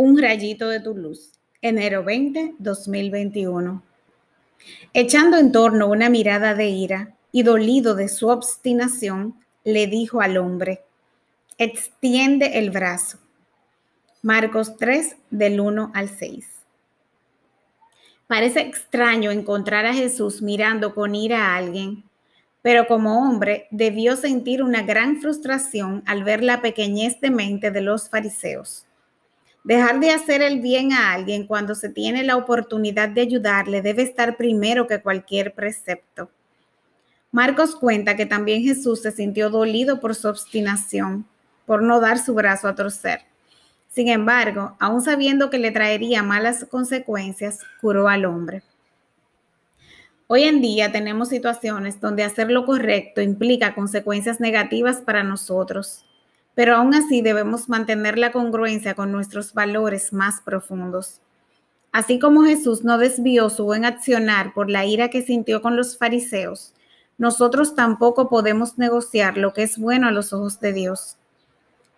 Un rayito de tu luz. Enero 20, 2021. Echando en torno una mirada de ira y dolido de su obstinación, le dijo al hombre, extiende el brazo. Marcos 3, del 1 al 6. Parece extraño encontrar a Jesús mirando con ira a alguien, pero como hombre debió sentir una gran frustración al ver la pequeñez de mente de los fariseos. Dejar de hacer el bien a alguien cuando se tiene la oportunidad de ayudarle debe estar primero que cualquier precepto. Marcos cuenta que también Jesús se sintió dolido por su obstinación, por no dar su brazo a torcer. Sin embargo, aun sabiendo que le traería malas consecuencias, curó al hombre. Hoy en día tenemos situaciones donde hacer lo correcto implica consecuencias negativas para nosotros pero aún así debemos mantener la congruencia con nuestros valores más profundos. Así como Jesús no desvió su buen accionar por la ira que sintió con los fariseos, nosotros tampoco podemos negociar lo que es bueno a los ojos de Dios.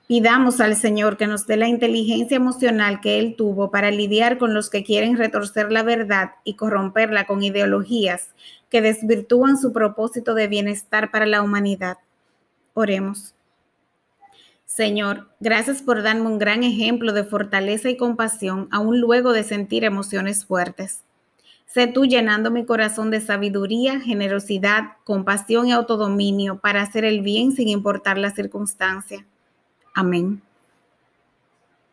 Pidamos al Señor que nos dé la inteligencia emocional que Él tuvo para lidiar con los que quieren retorcer la verdad y corromperla con ideologías que desvirtúan su propósito de bienestar para la humanidad. Oremos. Señor, gracias por darme un gran ejemplo de fortaleza y compasión, aún luego de sentir emociones fuertes. Sé tú llenando mi corazón de sabiduría, generosidad, compasión y autodominio para hacer el bien sin importar la circunstancia. Amén.